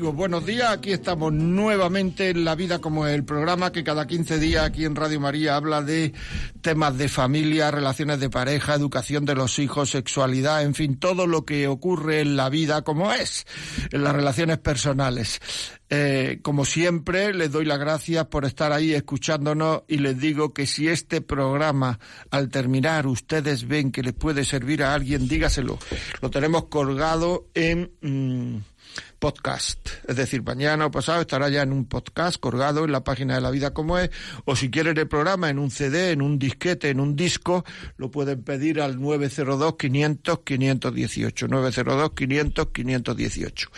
Buenos días. Aquí estamos nuevamente en La Vida como el programa que cada 15 días aquí en Radio María habla de temas de familia, relaciones de pareja, educación de los hijos, sexualidad, en fin, todo lo que ocurre en la vida como es, en las relaciones personales. Eh, como siempre, les doy las gracias por estar ahí escuchándonos y les digo que si este programa al terminar ustedes ven que les puede servir a alguien, dígaselo. Lo tenemos colgado en... Mm, podcast. Es decir, mañana o pasado estará ya en un podcast colgado en la página de La Vida como es, o si quieren el programa en un CD, en un disquete, en un disco, lo pueden pedir al 902-500-518. 902-500-518.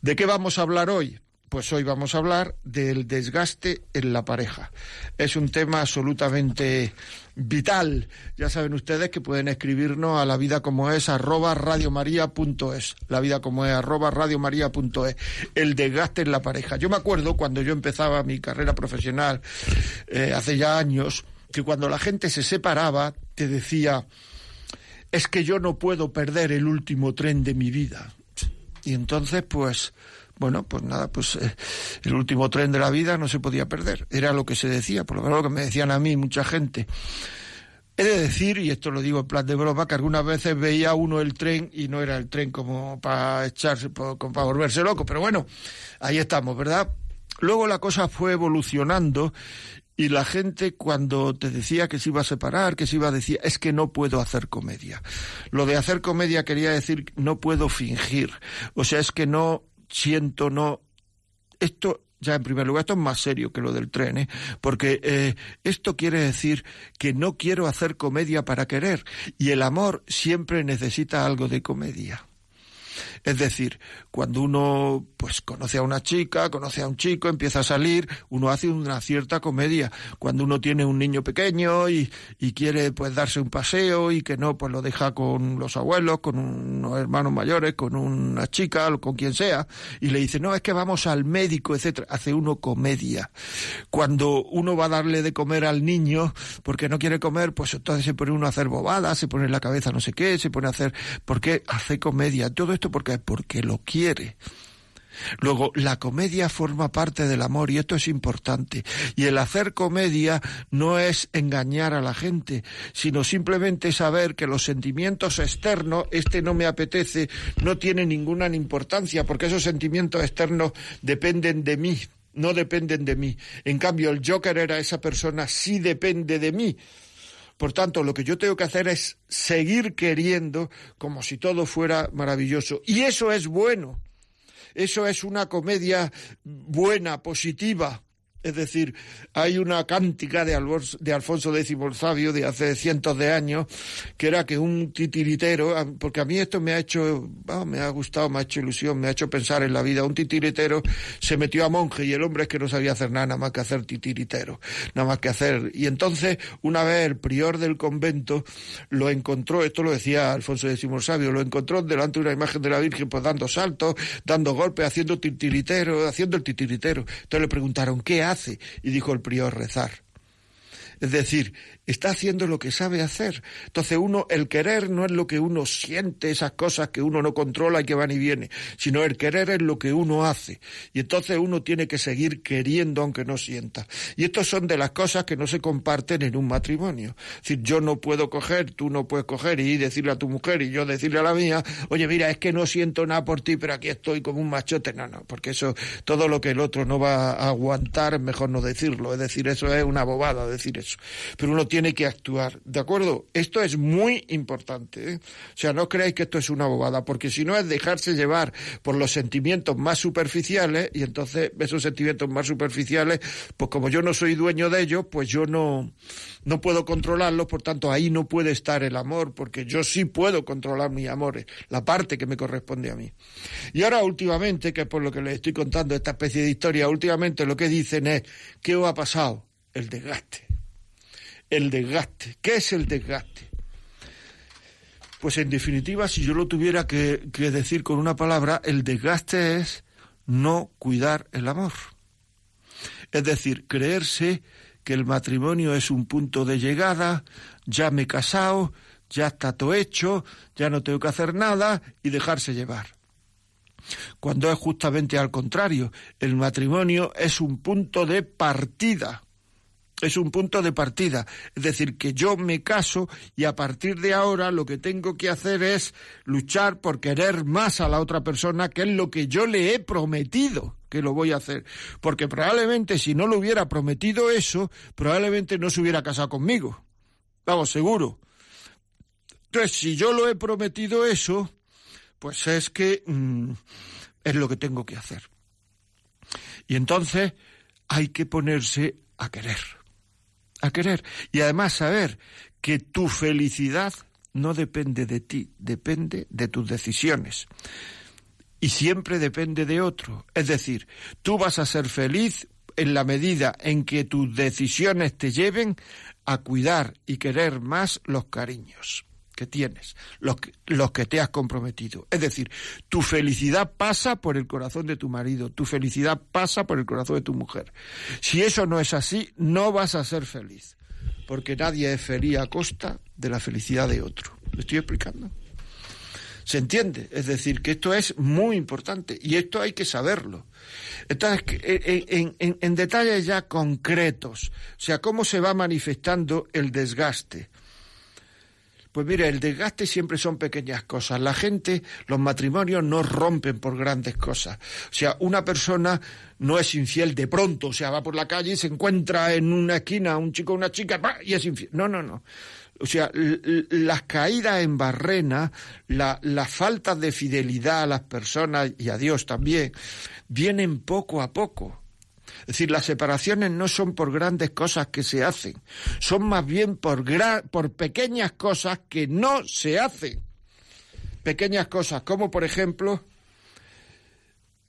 ¿De qué vamos a hablar hoy? Pues hoy vamos a hablar del desgaste en la pareja. Es un tema absolutamente vital. Ya saben ustedes que pueden escribirnos a la vida como es arroba radiomaria.es. La vida como es arroba radiomaria.es. El desgaste en la pareja. Yo me acuerdo cuando yo empezaba mi carrera profesional eh, hace ya años que cuando la gente se separaba te decía es que yo no puedo perder el último tren de mi vida. Y entonces pues bueno, pues nada, pues eh, el último tren de la vida no se podía perder. Era lo que se decía, por lo menos lo que me decían a mí mucha gente. He de decir, y esto lo digo en plan de broma, que algunas veces veía uno el tren y no era el tren como para echarse, como para volverse loco, pero bueno, ahí estamos, ¿verdad? Luego la cosa fue evolucionando y la gente cuando te decía que se iba a separar, que se iba a decir, es que no puedo hacer comedia. Lo de hacer comedia quería decir no puedo fingir. O sea, es que no siento no. Esto ya en primer lugar, esto es más serio que lo del tren, ¿eh? porque eh, esto quiere decir que no quiero hacer comedia para querer, y el amor siempre necesita algo de comedia. Es decir, cuando uno pues conoce a una chica, conoce a un chico, empieza a salir, uno hace una cierta comedia. Cuando uno tiene un niño pequeño y, y quiere pues darse un paseo y que no, pues lo deja con los abuelos, con unos hermanos mayores, con una chica, o con quien sea, y le dice, no, es que vamos al médico, etcétera, hace uno comedia. Cuando uno va a darle de comer al niño porque no quiere comer, pues entonces se pone uno a hacer bobadas, se pone en la cabeza no sé qué, se pone a hacer, ¿por qué hace comedia? Todo esto porque porque lo quiere. Luego, la comedia forma parte del amor y esto es importante. Y el hacer comedia no es engañar a la gente, sino simplemente saber que los sentimientos externos, este no me apetece, no tiene ninguna importancia, porque esos sentimientos externos dependen de mí, no dependen de mí. En cambio, el yo querer a esa persona sí depende de mí. Por tanto, lo que yo tengo que hacer es seguir queriendo como si todo fuera maravilloso. Y eso es bueno. Eso es una comedia buena, positiva. Es decir, hay una cántica de, Alfonso X el Sabio de hace cientos de años, que era que un titiritero, porque a mí esto me ha hecho, me ha gustado, me ha hecho ilusión, me ha hecho pensar en la vida. Un titiritero se metió a monje y el hombre es que no sabía hacer nada, nada más que hacer titiritero, nada más que hacer. Y entonces, una vez el prior del convento lo encontró, esto lo decía Alfonso X el Sabio, lo encontró delante de una imagen de la Virgen, pues dando saltos, dando golpes, haciendo titiritero, haciendo el titiritero. Entonces le preguntaron, ¿qué hace? Y dijo el prior rezar. Es decir, está haciendo lo que sabe hacer. Entonces uno, el querer no es lo que uno siente, esas cosas que uno no controla y que van y vienen, sino el querer es lo que uno hace. Y entonces uno tiene que seguir queriendo aunque no sienta. Y estas son de las cosas que no se comparten en un matrimonio. Es decir, yo no puedo coger, tú no puedes coger y decirle a tu mujer y yo decirle a la mía, oye, mira, es que no siento nada por ti, pero aquí estoy como un machote. No, no, porque eso, todo lo que el otro no va a aguantar, mejor no decirlo. Es decir, eso es una bobada decir eso. Pero uno que actuar, ¿de acuerdo? Esto es muy importante. ¿eh? O sea, no creáis que esto es una bobada, porque si no es dejarse llevar por los sentimientos más superficiales, y entonces esos sentimientos más superficiales, pues como yo no soy dueño de ellos, pues yo no, no puedo controlarlos, por tanto ahí no puede estar el amor, porque yo sí puedo controlar mis amores, la parte que me corresponde a mí. Y ahora últimamente, que es por lo que les estoy contando esta especie de historia, últimamente lo que dicen es, ¿qué os ha pasado? El desgaste. El desgaste. ¿Qué es el desgaste? Pues en definitiva, si yo lo tuviera que, decir con una palabra, el desgaste es no cuidar el amor. Es decir, creerse que el matrimonio es un punto de llegada, ya me he casado, ya está todo hecho, ya no tengo que hacer nada y dejarse llevar. Cuando es justamente al contrario, el matrimonio es un punto de partida es un punto de partida. Es decir, que yo me caso y a partir de ahora lo que tengo que hacer es luchar por querer más a la otra persona, que es lo que yo le he prometido que lo voy a hacer. Porque probablemente si no lo hubiera prometido eso, probablemente no se hubiera casado conmigo. Vamos, seguro. Entonces, si yo lo he prometido eso, pues es que mm, es lo que tengo que hacer. Y entonces hay que ponerse a querer a querer. Y además saber que tu felicidad no depende de ti, depende de tus decisiones. Y siempre depende de otro. Es decir, tú vas a ser feliz en la medida en que tus decisiones te lleven a cuidar y querer más los cariños que tienes, los que, los que te has comprometido. Es decir, tu felicidad pasa por el corazón de tu marido, tu felicidad pasa por el corazón de tu mujer. Si eso no es así, no vas a ser feliz, porque nadie es feliz a costa de la felicidad de otro. ¿Me estoy explicando? ¿Se entiende? Es decir, que esto es muy importante y esto hay que saberlo. Entonces, en, en, en detalles ya concretos, o sea, cómo se va manifestando el desgaste. Pues mire, el desgaste siempre son pequeñas cosas. La gente, los matrimonios no rompen por grandes cosas. O sea, una persona no es infiel de pronto, o sea, va por la calle y se encuentra en una esquina un chico o una chica y es infiel. No, no, no. O sea, las caídas en barrena, la, la falta de fidelidad a las personas y a Dios también, vienen poco a poco. Es decir, las separaciones no son por grandes cosas que se hacen, son más bien por, por pequeñas cosas que no se hacen. Pequeñas cosas, como por ejemplo,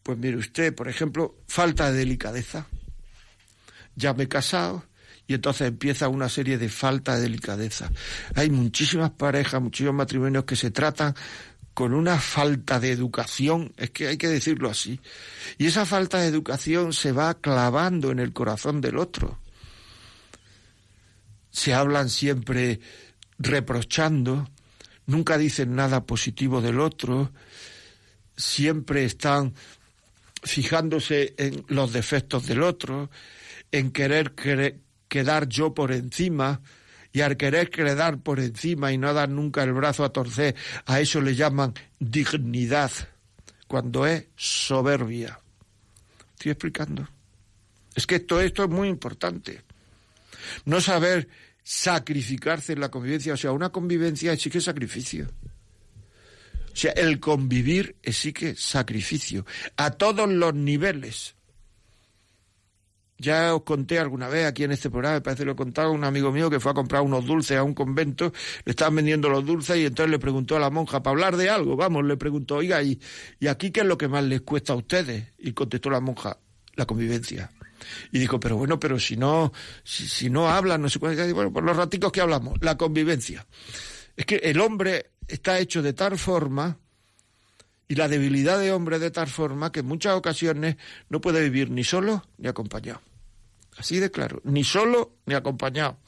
pues mire usted, por ejemplo, falta de delicadeza. Ya me he casado, y entonces empieza una serie de falta de delicadeza. Hay muchísimas parejas, muchísimos matrimonios que se tratan con una falta de educación, es que hay que decirlo así. Y esa falta de educación se va clavando en el corazón del otro. Se hablan siempre reprochando, nunca dicen nada positivo del otro, siempre están fijándose en los defectos del otro, en querer quedar yo por encima, y al querer quedar por encima y no dar nunca el brazo a torcer, a eso le llaman dignidad, cuando es soberbia. ¿Estoy explicando? Es que todo esto es muy importante. No saber sacrificarse en la convivencia, o sea, una convivencia exige sacrificio. O sea, el convivir exige sacrificio a todos los niveles. Ya os conté alguna vez aquí en este programa, me parece que lo he contado, un amigo mío que fue a comprar unos dulces a un convento, le estaban vendiendo los dulces y entonces le preguntó a la monja, para hablar de algo, vamos, le preguntó, oiga, ¿y, ¿y aquí qué es lo que más les cuesta a ustedes? Y contestó la monja, la convivencia. Y dijo, pero bueno, pero si no, si, no hablan, no sé cuál, bueno, por los raticos que hablamos, la convivencia. Es que el hombre está hecho de tal forma y la debilidad de hombre de tal forma que en muchas ocasiones no puede vivir ni solo ni acompañado. Así de claro, ni solo ni acompañado.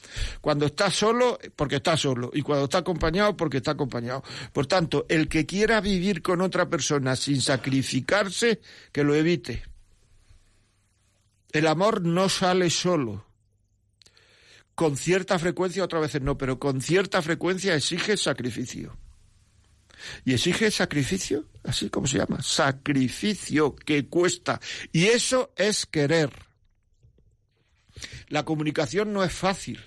Cuando está solo, porque está solo, y cuando está acompañado, porque está acompañado. Por tanto, el que quiera vivir con otra persona sin sacrificarse, que lo evite. El amor no sale solo. Con cierta frecuencia, otras veces no, pero con cierta frecuencia exige sacrificio. Y exige sacrificio, así como se llama, sacrificio que cuesta. Y eso es querer. La comunicación no es fácil.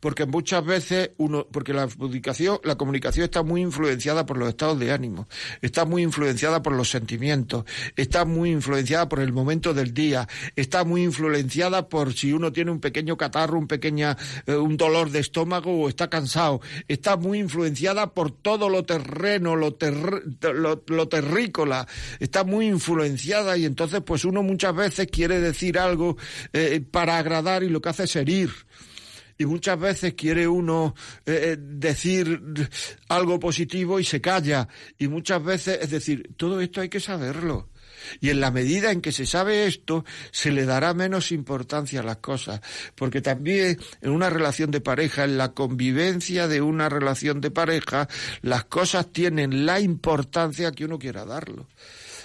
Porque muchas veces uno, porque la comunicación, la comunicación está muy influenciada por los estados de ánimo, está muy influenciada por los sentimientos, está muy influenciada por el momento del día, está muy influenciada por si uno tiene un pequeño catarro, un pequeña, eh, un dolor de estómago o está cansado, está muy influenciada por todo lo terreno, lo, lo, terrícola, está muy influenciada y entonces pues uno muchas veces quiere decir algo eh, para agradar y lo que hace es herir y muchas veces quiere uno eh, eh, decir algo positivo y se calla y muchas veces, es decir, todo esto hay que saberlo. Y en la medida en que se sabe esto, se le dará menos importancia a las cosas. Porque también en una relación de pareja, en la convivencia de una relación de pareja, las cosas tienen la importancia que uno quiera darlo.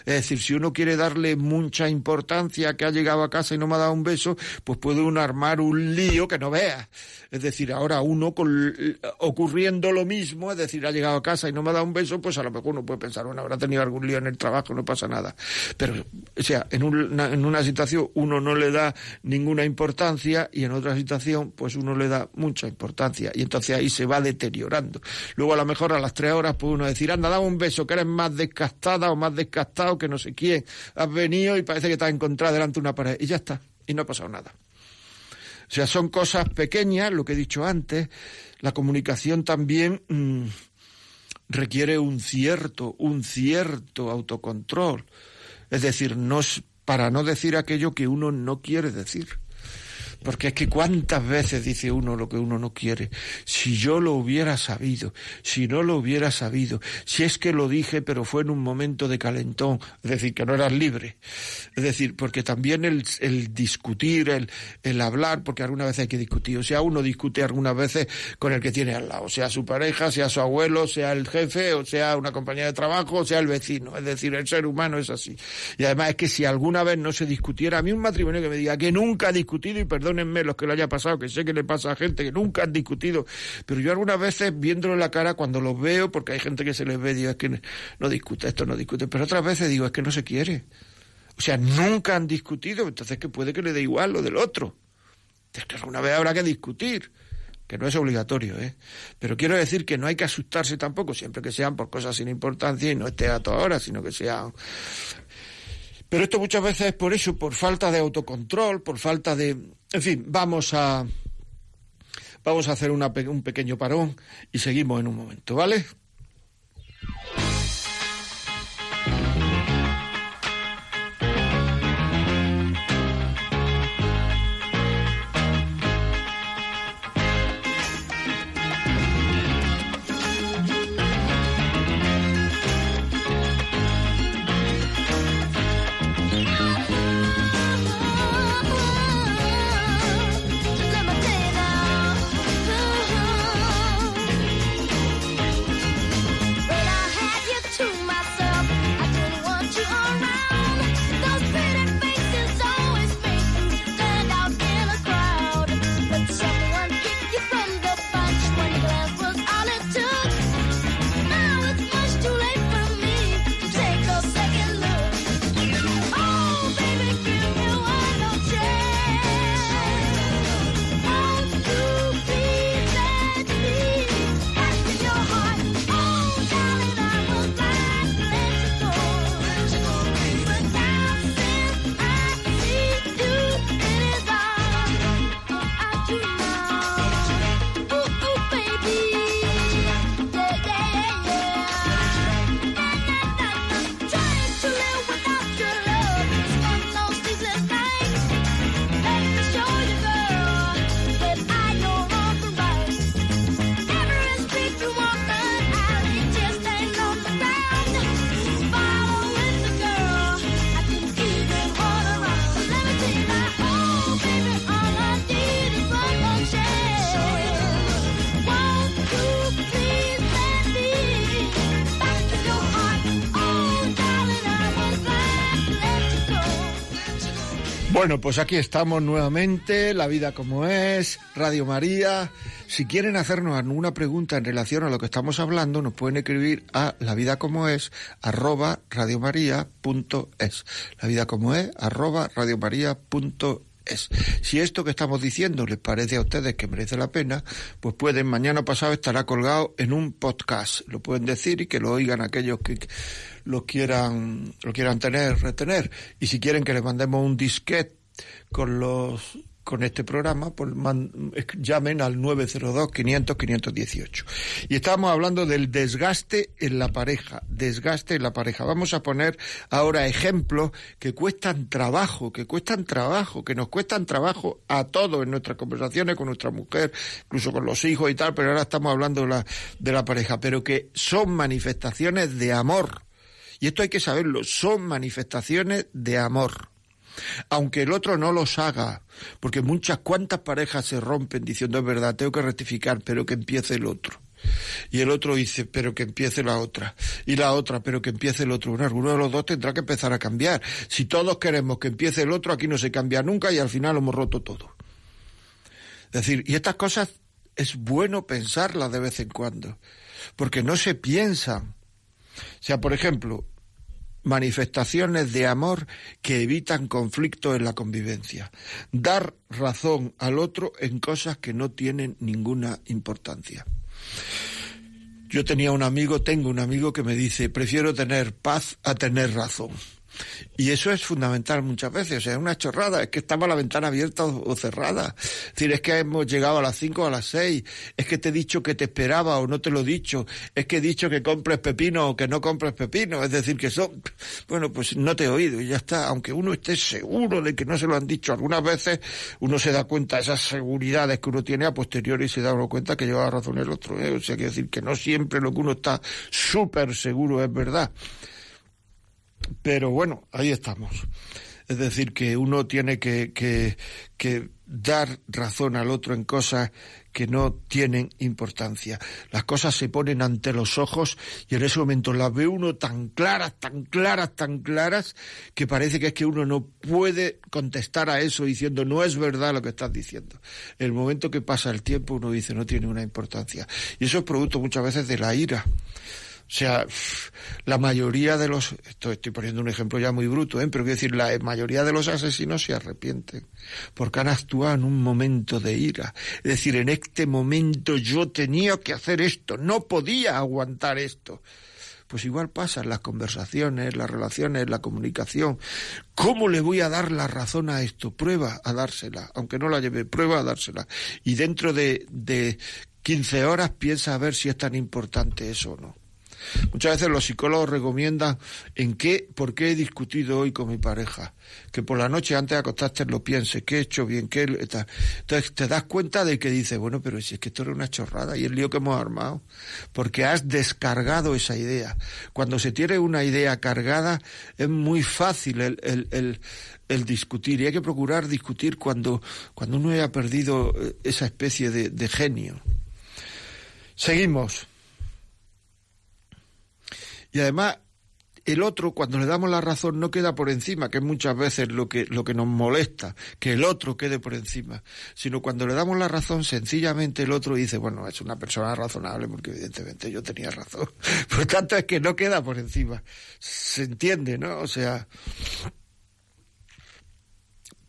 Es decir, si uno quiere darle mucha importancia que ha llegado a casa y no me ha dado un beso, pues puede uno armar un lío que no vea. Es decir, ahora uno con, ocurriendo lo mismo, es decir, ha llegado a casa y no me ha dado un beso, pues a lo mejor uno puede pensar, bueno, habrá tenido algún lío en el trabajo, no pasa nada. Pero, o sea, en una, en una situación uno no le da ninguna importancia y en otra situación, pues uno le da mucha importancia y entonces ahí se va deteriorando. Luego a lo mejor a las tres horas puede uno decir, anda, dame un beso, que eres más descastada o más descastado que no sé quién. Has venido y parece que te has encontrado delante de una pared y ya está, y no ha pasado nada. O sea, son cosas pequeñas, lo que he dicho antes. La comunicación también mm, requiere un cierto, un cierto autocontrol. Es decir, para no decir aquello que uno no quiere decir. Porque es que cuántas veces dice uno lo que uno no quiere. Si yo lo hubiera sabido, si no lo hubiera sabido, si es que lo dije pero fue en un momento de calentón, es decir, que no eras libre. Es decir, porque también el, el discutir, el, el hablar, porque algunas veces hay que discutir. O sea, uno discute algunas veces con el que tiene al lado, sea su pareja, sea su abuelo, sea el jefe, o sea una compañía de trabajo, o sea el vecino. Es decir, el ser humano es así. Y además es que si alguna vez no se discutiera, a mí un matrimonio que me diga que nunca ha discutido y perdón perdónenme los que lo haya pasado, que sé que le pasa a gente que nunca han discutido, pero yo algunas veces viéndolo en la cara cuando los veo, porque hay gente que se les ve, digo, es que no discute esto, no discute, pero otras veces digo, es que no se quiere. O sea, nunca han discutido, entonces que puede que le dé igual lo del otro. Es que alguna vez habrá que discutir que no es obligatorio, ¿eh? Pero quiero decir que no hay que asustarse tampoco, siempre que sean por cosas sin importancia y no esté a toda hora, sino que sean pero esto muchas veces es por eso, por falta de autocontrol, por falta de... En fin, vamos a... Vamos a hacer un pequeño parón y seguimos en un momento, ¿vale? Bueno, pues aquí estamos nuevamente, La Vida como es, Radio María. Si quieren hacernos alguna pregunta en relación a lo que estamos hablando, nos pueden escribir a la vida como es arroba radiomaria.es. La vida como es arroba radiomaria.es. es. Si esto que estamos diciendo les parece a ustedes que merece la pena, pues pueden, mañana pasado estará colgado en un podcast. Lo pueden decir y que lo oigan aquellos que lo quieran, lo quieran tener, retener. Y si quieren que les mandemos un disquete con los con este programa, pues llamen al 902-500-518. Y estamos hablando del desgaste en la pareja, desgaste en la pareja. Vamos a poner ahora ejemplos que cuestan trabajo, que cuestan trabajo, que nos cuestan trabajo a todos en nuestras conversaciones con nuestra mujer, incluso con los hijos y tal, pero ahora estamos hablando de la, de la pareja, pero que son manifestaciones de amor. Y esto hay que saberlo, son manifestaciones de amor aunque el otro no los haga, porque muchas cuantas parejas se rompen diciendo es verdad, tengo que rectificar, pero que empiece el otro. Y el otro dice, pero que empiece la otra. Y la otra, pero que empiece el otro. Bueno, alguno de los dos tendrá que empezar a cambiar. Si todos queremos que empiece el otro, aquí no se cambia nunca y al final hemos roto todo. Es decir, y estas cosas es bueno pensarlas de vez en cuando, porque no se piensan. Sea, por ejemplo, manifestaciones de amor que evitan conflictos en la convivencia. Dar razón al otro en cosas que no tienen ninguna importancia. Yo tenía un amigo, tengo un amigo que me dice, prefiero tener paz a tener razón. Y eso es fundamental muchas veces, o sea, es una chorrada, es que estaba la ventana abierta o, cerrada. Es decir, es que hemos llegado a las 5 o a las 6, es que te he dicho que te esperaba o no te lo he dicho, es que he dicho que compres pepino o que no compres pepino, es decir, que son, bueno, pues no te he oído y ya está, aunque uno esté seguro de que no se lo han dicho algunas veces, uno se da cuenta de esas seguridades que uno tiene a posteriori y se da uno cuenta que lleva razón el otro, ¿eh? o sea, que decir que no siempre lo que uno está súper seguro es verdad. Pero bueno, ahí estamos. Es decir, que uno tiene que, que, que, dar razón al otro en cosas que no tienen importancia. Las cosas se ponen ante los ojos y en ese momento las ve uno tan claras, tan claras, tan claras, que parece que es que uno no puede contestar a eso diciendo no es verdad lo que estás diciendo. El momento que pasa el tiempo uno dice no tiene una importancia. Y eso es producto muchas veces de la ira. O sea, la mayoría de los, esto estoy poniendo un ejemplo ya muy bruto, ¿eh? pero quiero decir, la mayoría de los asesinos se arrepienten porque han actuado en un momento de ira. Es decir, en este momento yo tenía que hacer esto, no podía aguantar esto. Pues igual pasa en las conversaciones, las relaciones, la comunicación. ¿Cómo le voy a dar la razón a esto? Prueba a dársela, aunque no la lleve, prueba a dársela. Y dentro de, de 15 horas piensa a ver si es tan importante eso o no. Muchas veces los psicólogos recomiendan en qué, por qué he discutido hoy con mi pareja. Que por la noche antes de acostarte lo pienses, qué he hecho bien, qué... Entonces te das cuenta de que dices, bueno, pero si es que esto era una chorrada y el lío que hemos armado. Porque has descargado esa idea. Cuando se tiene una idea cargada es muy fácil el, el, el, el discutir y hay que procurar discutir cuando, cuando uno haya perdido eh, esa especie de, de genio. Seguimos. Y además, el otro, cuando le damos la razón, no queda por encima, que es muchas veces lo que, lo que nos molesta, que el otro quede por encima, sino cuando le damos la razón, sencillamente el otro dice, bueno, es una persona razonable, porque evidentemente yo tenía razón. Por tanto, es que no queda por encima. Se entiende, ¿no? O sea,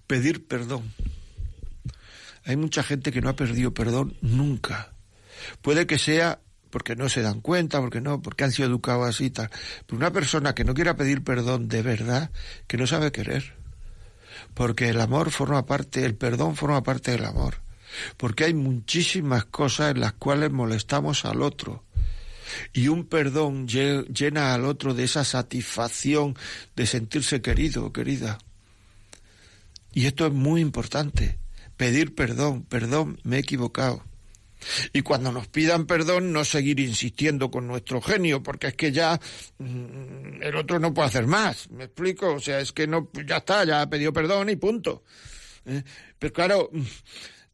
pedir perdón. Hay mucha gente que no ha perdido perdón nunca. Puede que sea porque no se dan cuenta, porque no, porque han sido educados así y tal. Pero una persona que no quiera pedir perdón de verdad, que no sabe querer. Porque el amor forma parte, el perdón forma parte del amor. Porque hay muchísimas cosas en las cuales molestamos al otro. Y un perdón llena al otro de esa satisfacción de sentirse querido o querida. Y esto es muy importante. Pedir perdón, perdón, me he equivocado. Y cuando nos pidan perdón, no seguir insistiendo con nuestro genio, porque es que ya mm, el otro no puede hacer más. ¿Me explico? O sea, es que no, ya está, ya ha pedido perdón y punto. ¿Eh? Pero claro, mm,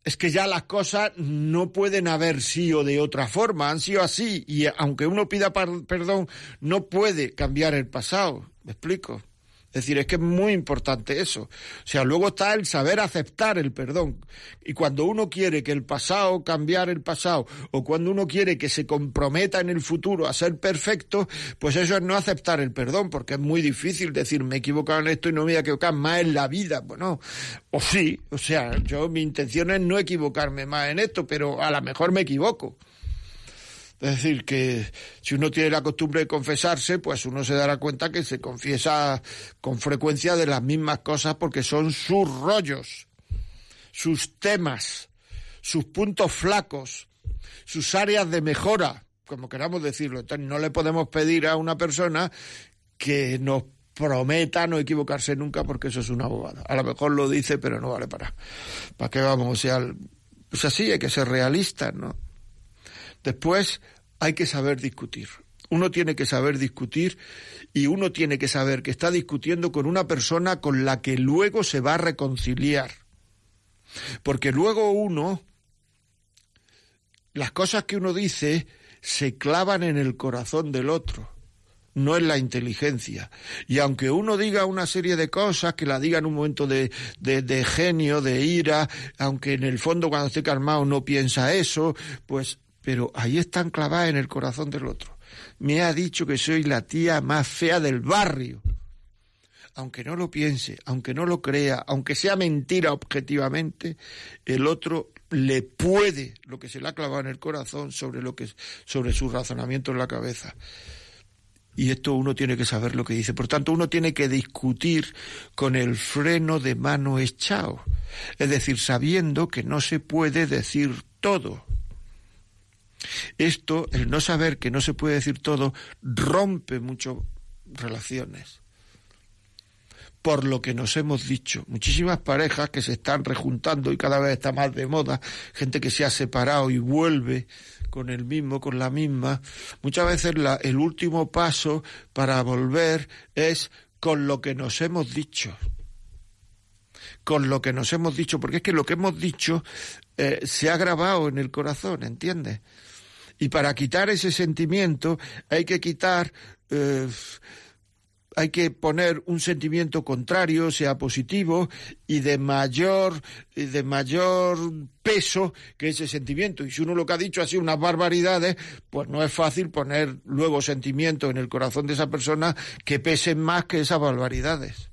es que ya las cosas no pueden haber sido de otra forma, han sido así, y aunque uno pida perdón, no puede cambiar el pasado. ¿Me explico? Es decir, es que es muy importante eso. O sea, luego está el saber aceptar el perdón. Y cuando uno quiere que el pasado, cambiar el pasado, o cuando uno quiere que se comprometa en el futuro a ser perfecto, pues eso es no aceptar el perdón, porque es muy difícil decir, me he equivocado en esto y no me voy a equivocar más en la vida. Bueno, o sí, o sea, yo mi intención es no equivocarme más en esto, pero a lo mejor me equivoco. Es decir, que si uno tiene la costumbre de confesarse, pues uno se dará cuenta que se confiesa con frecuencia de las mismas cosas porque son sus rollos, sus temas, sus puntos flacos, sus áreas de mejora, como queramos decirlo. Entonces no le podemos pedir a una persona que nos prometa no equivocarse nunca porque eso es una bobada. A lo mejor lo dice, pero no vale para. ¿Para qué vamos? O sea, pues así hay que ser realistas, ¿no? Después hay que saber discutir. Uno tiene que saber discutir y uno tiene que saber que está discutiendo con una persona con la que luego se va a reconciliar. Porque luego uno, las cosas que uno dice se clavan en el corazón del otro no en la inteligencia. Y aunque uno diga una serie de cosas, que la diga en un momento de, de, genio, de ira, aunque en el fondo cuando esté calmado no piensa eso, pues pero ahí están clavadas en el corazón del otro. Me ha dicho que soy la tía más fea del barrio. Aunque no lo piense, aunque no lo crea, aunque sea mentira objetivamente, el otro le puede lo que se le ha clavado en el corazón sobre lo que sobre su razonamiento en la cabeza. Y esto uno tiene que saber lo que dice. Por tanto, uno tiene que discutir con el freno de mano echado. Es decir, sabiendo que no se puede decir todo. Esto, el no saber que no se puede decir todo, rompe mucho relaciones. Por lo que nos hemos dicho. Muchísimas parejas que se están rejuntando y cada vez está más de moda, gente que se ha separado y vuelve con el mismo, con la misma. Muchas veces el último paso para volver es con lo que nos hemos dicho con lo que nos hemos dicho, porque es que lo que hemos dicho eh, se ha grabado en el corazón, ¿entiendes? Y para quitar ese sentimiento hay que quitar, eh, hay que poner un sentimiento contrario, sea positivo y de mayor, de mayor peso que ese sentimiento. Y si uno lo que ha dicho ha sido unas barbaridades, pues no es fácil poner luego sentimiento en el corazón de esa persona que pesen más que esas barbaridades.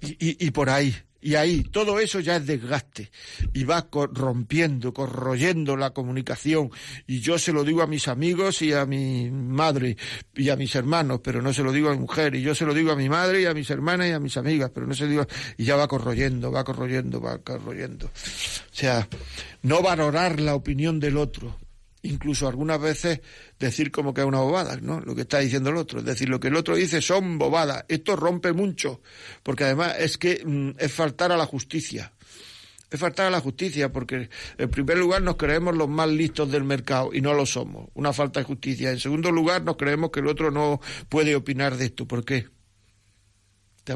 y por ahí. Y ahí todo eso ya es desgaste y va rompiendo, corroyendo la comunicación. Y yo se lo digo a mis amigos y a mi madre y a mis hermanos, pero no se lo digo a mi mujer. Y yo se lo digo a mi madre y a mis hermanas y a mis amigas, pero no se lo digo. Y ya va corroyendo, va corroyendo, va corroyendo. O sea, no valorar la opinión del otro, incluso algunas veces decir como que es una bobada, ¿no? Lo que está diciendo el otro. Es decir, lo que el otro dice son bobadas. Esto rompe mucho, porque además es que mm, es faltar a la justicia. Es faltar a la justicia, porque en primer lugar nos creemos los más listos del mercado y no lo somos. Una falta de justicia. En segundo lugar nos creemos que el otro no puede opinar de esto. ¿Por qué?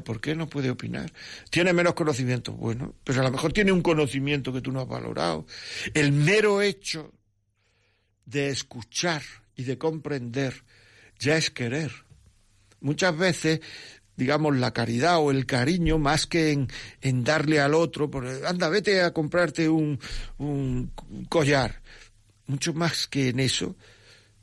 ¿Por qué no puede opinar? Tiene menos conocimiento. Bueno, pero a lo mejor tiene un conocimiento que tú no has valorado. El mero hecho de escuchar y de comprender ya es querer. Muchas veces, digamos, la caridad o el cariño, más que en, en darle al otro, anda, vete a comprarte un, un collar, mucho más que en eso,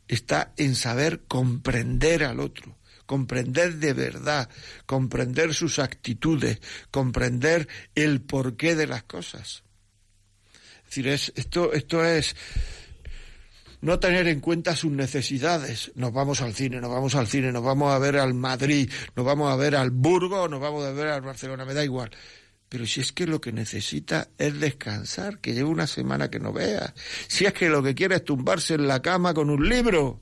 está en saber comprender al otro comprender de verdad, comprender sus actitudes, comprender el porqué de las cosas. Es decir, es, esto, esto es no tener en cuenta sus necesidades. Nos vamos al cine, nos vamos al cine, nos vamos a ver al Madrid, nos vamos a ver al Burgo, nos vamos a ver al Barcelona, me da igual. Pero si es que lo que necesita es descansar, que lleve una semana que no vea. Si es que lo que quiere es tumbarse en la cama con un libro.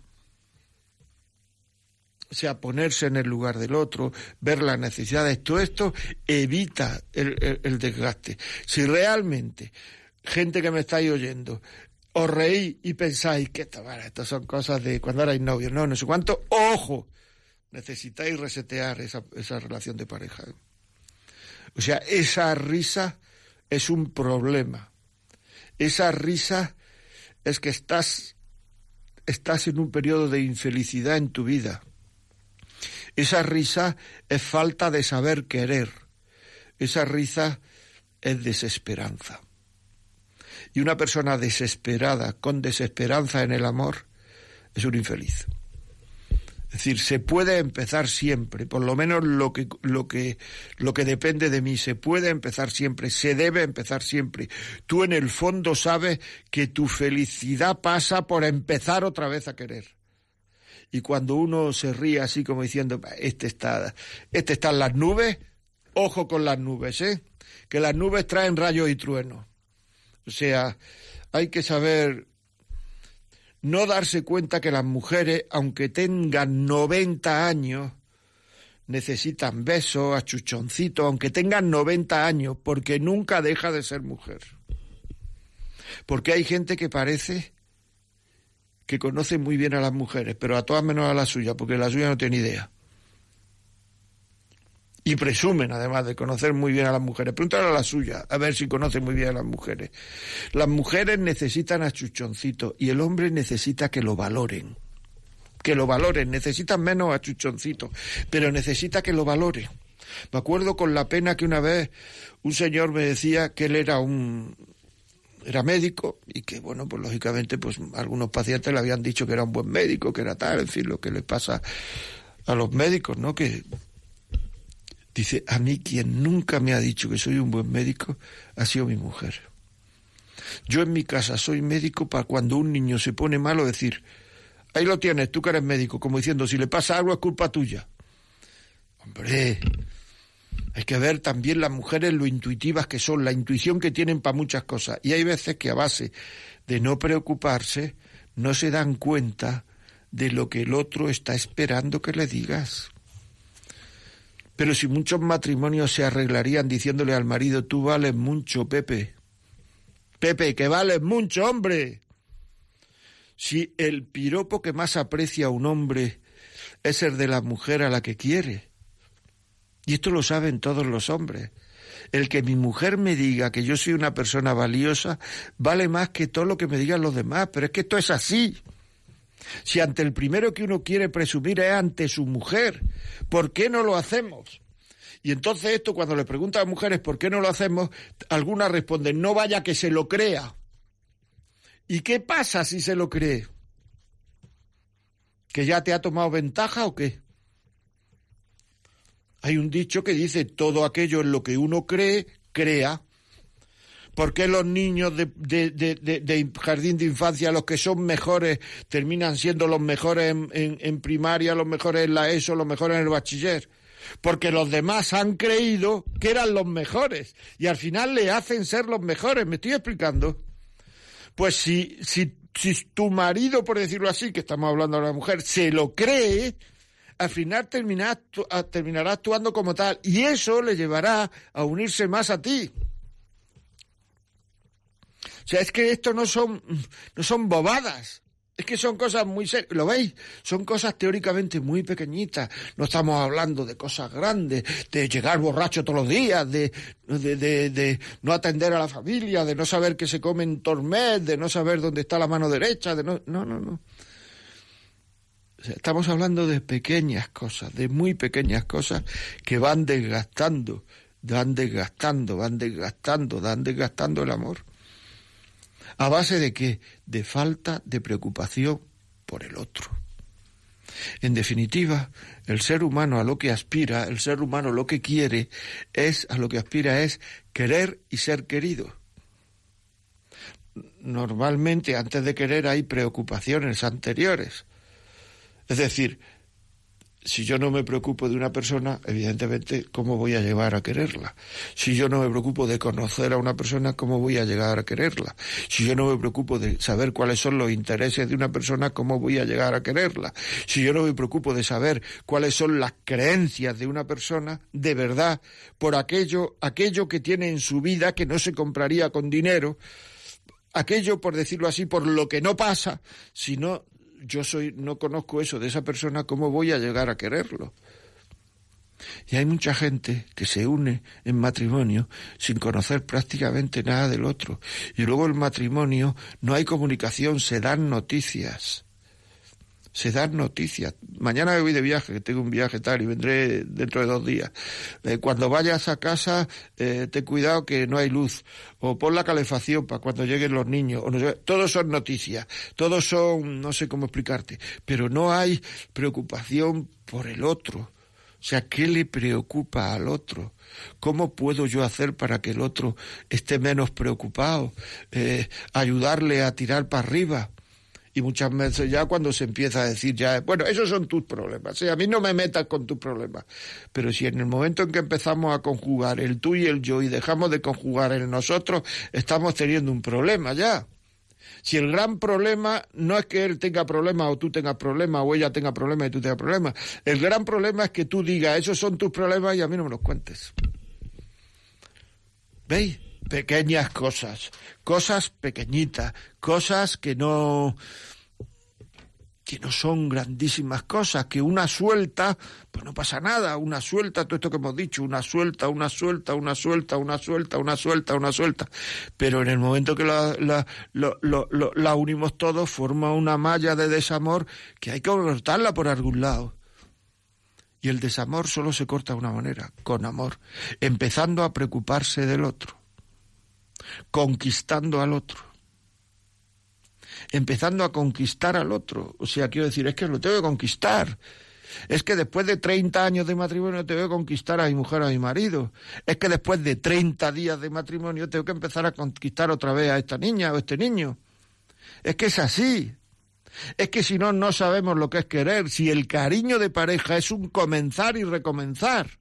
O sea, ponerse en el lugar del otro, ver las necesidades, todo esto evita el, el desgaste. Si realmente gente que me estáis oyendo os reís y pensáis que estas son cosas de cuando erais novios, no, no sé cuánto, ojo, necesitáis resetear esa, esa relación de pareja. O sea, esa risa es un problema. Esa risa es que estás, estás en un periodo de infelicidad en tu vida. Esa risa es falta de saber querer. Esa risa es desesperanza. Y una persona desesperada, con desesperanza en el amor, es un infeliz. Es decir, se puede empezar siempre, por lo menos lo que, lo que, lo que depende de mí, se puede empezar siempre, se debe empezar siempre. Tú en el fondo sabes que tu felicidad pasa por empezar otra vez a querer. Y cuando uno se ríe así como diciendo, este está, este está en las nubes, ojo con las nubes, ¿eh? Que las nubes traen rayos y truenos. O sea, hay que saber no darse cuenta que las mujeres, aunque tengan 90 años, necesitan besos, achuchoncitos, aunque tengan 90 años, porque nunca deja de ser mujer. Porque hay gente que parece que conoce muy bien a las mujeres, pero a todas menos a la suya, porque la suya no tiene idea y presumen además de conocer muy bien a las mujeres. Pregúntale a la suya, a ver si conoce muy bien a las mujeres. Las mujeres necesitan a y el hombre necesita que lo valoren. Que lo valoren, necesitan menos a pero necesita que lo valoren. Me acuerdo con la pena que una vez un señor me decía que él era un era médico y que bueno, pues lógicamente pues algunos pacientes le habían dicho que era un buen médico, que era tal, en fin, lo que le pasa a los médicos, ¿no? Que Dice, a mí quien nunca me ha dicho que soy un buen médico ha sido mi mujer. Yo en mi casa soy médico para cuando un niño se pone malo decir, ahí lo tienes, tú que eres médico, como diciendo, si le pasa algo es culpa tuya. Hombre, hay que ver también las mujeres lo intuitivas que son, la intuición que tienen para muchas cosas. Y hay veces que a base de no preocuparse, no se dan cuenta de lo que el otro está esperando que le digas. Pero si muchos matrimonios se arreglarían diciéndole al marido, tú vales mucho, Pepe. Pepe, que vales mucho, hombre. Si el piropo que más aprecia a un hombre es el de la mujer a la que quiere. Y esto lo saben todos los hombres. El que mi mujer me diga que yo soy una persona valiosa vale más que todo lo que me digan los demás, pero es que esto es así. Si ante el primero que uno quiere presumir es ante su mujer, ¿por qué no lo hacemos? Y entonces esto, cuando le preguntan a mujeres por qué no lo hacemos, algunas responden, no vaya que se lo crea. ¿Y qué pasa si se lo cree? ¿Que ya te ha tomado ventaja o qué? Hay un dicho que dice, todo aquello en lo que uno cree, crea. ¿Por qué los niños de, jardín de infancia, los que son mejores, terminan siendo los mejores en, primaria, los mejores en la ESO, los mejores en el bachiller? Porque los demás han creído que eran los mejores y al final le hacen ser los mejores. ¿Me estoy explicando? Pues si, si, si tu marido, por decirlo así, que estamos hablando de la mujer, se lo cree, al final terminará, terminará actuando como tal y eso le llevará a unirse más a ti. O sea, es que esto no son, no son bobadas. Es que son cosas muy serias, ¿lo veis? Son cosas teóricamente muy pequeñitas. No estamos hablando de cosas grandes, de llegar borracho todos los días, de, de, de, no atender a la familia, de no saber qué se come en Tormes, de no saber dónde está la mano derecha, de no... No, no, no. estamos hablando de pequeñas cosas, de muy pequeñas cosas que van desgastando, van desgastando, van desgastando, van desgastando el amor. ¿A base de qué? De falta de preocupación por el otro. En definitiva, el ser humano a lo que aspira, el ser humano lo que quiere es, a lo que aspira es querer y ser querido. Normalmente antes de querer hay preocupaciones anteriores. Es decir, si yo no me preocupo de una persona, evidentemente, ¿cómo voy a llegar a quererla? Si yo no me preocupo de conocer a una persona, ¿cómo voy a llegar a quererla? Si yo no me preocupo de saber cuáles son los intereses de una persona, ¿cómo voy a llegar a quererla? Si yo no me preocupo de saber cuáles son las creencias de una persona, de verdad, por aquello, aquello que tiene en su vida que no se compraría con dinero, aquello, por decirlo así, por lo que no pasa, sino yo soy, no conozco eso de esa persona, ¿cómo voy a llegar a quererlo? Y hay mucha gente que se une en matrimonio sin conocer prácticamente nada del otro. Y luego el matrimonio no hay comunicación, se dan noticias. Se dan noticias. Mañana me voy de viaje, que tengo un viaje tal, y vendré dentro de dos días. Eh, cuando vayas a casa, eh, ten cuidado que no hay luz. O pon la calefacción para cuando lleguen los niños. O no todos son noticias. Todos son, no sé cómo explicarte. Pero no hay preocupación por el otro. O sea, ¿qué le preocupa al otro? ¿Cómo puedo yo hacer para que el otro esté menos preocupado? Eh, ayudarle a tirar para arriba. Y muchas veces ya cuando se empieza a decir ya, bueno, esos son tus problemas, a mí no me metas con tus problemas. Pero si en el momento en que empezamos a conjugar el tú y el yo y dejamos de conjugar el nosotros, estamos teniendo un problema ya. Si el gran problema no es que él tenga problemas o tú tengas problemas o ella tenga problemas y tú tengas problemas, el gran problema es que tú digas, esos son tus problemas y a mí no me los cuentes. ¿Veis? Pequeñas cosas, cosas pequeñitas, cosas que no que no son grandísimas cosas, que una suelta, pues no pasa nada, una suelta, todo esto que hemos dicho, una suelta, una suelta, una suelta, una suelta, una suelta, una suelta. Pero en el momento que la, la, la unimos todos, forma una malla de desamor que hay que cortarla por algún lado. Y el desamor solo se corta de una manera, con amor, empezando a preocuparse del otro, conquistando al otro empezando a conquistar al otro. O sea, quiero decir, es que lo tengo que conquistar. Es que después de 30 años de matrimonio tengo que conquistar a mi mujer, a mi marido. Es que después de 30 días de matrimonio tengo que empezar a conquistar otra vez a esta niña o a este niño. Es que es así. Es que si no, no sabemos lo que es querer. Si el cariño de pareja es un comenzar y recomenzar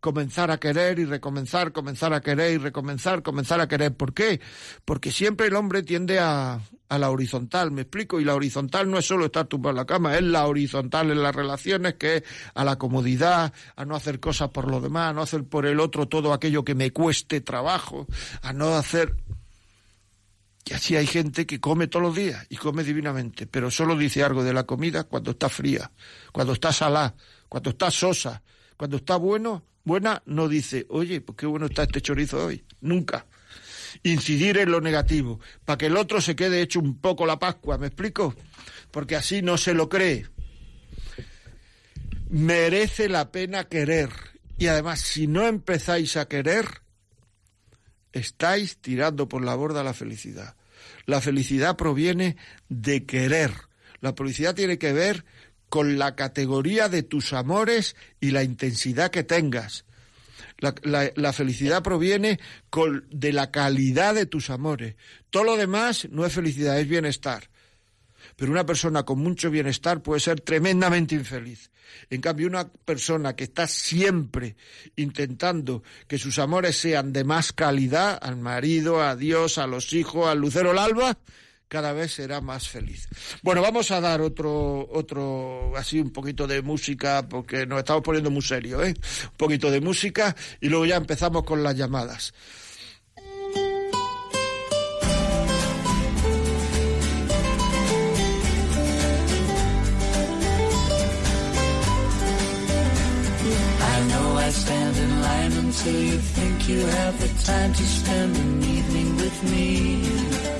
comenzar a querer y recomenzar, comenzar a querer y recomenzar, comenzar a querer. ¿Por qué? Porque siempre el hombre tiende a, a la horizontal, me explico, y la horizontal no es solo estar tumbado en la cama, es la horizontal en las relaciones, que es a la comodidad, a no hacer cosas por lo demás, a no hacer por el otro todo aquello que me cueste trabajo, a no hacer... Y así hay gente que come todos los días y come divinamente, pero solo dice algo de la comida cuando está fría, cuando está salada, cuando está sosa, cuando está bueno, buena, no dice, oye, pues qué bueno está este chorizo hoy. Nunca. Incidir en lo negativo, para que el otro se quede hecho un poco la Pascua, ¿me explico? Porque así no se lo cree. Merece la pena querer. Y además, si no empezáis a querer, estáis tirando por la borda la felicidad. La felicidad proviene de querer. La felicidad tiene que ver con la categoría de tus amores y la intensidad que tengas. La, felicidad proviene de la calidad de tus amores. Todo lo demás no es felicidad, es bienestar. Pero una persona con mucho bienestar puede ser tremendamente infeliz. En cambio, una persona que está siempre intentando que sus amores sean de más calidad, al marido, a Dios, a los hijos, al lucero, al alba, cada vez será más feliz. Bueno, vamos a dar otro, otro, así un poquito de música, porque nos estamos poniendo muy serio, ¿eh? Un poquito de música y luego ya empezamos con las llamadas. stand in line until you think you have the time to spend an evening with me.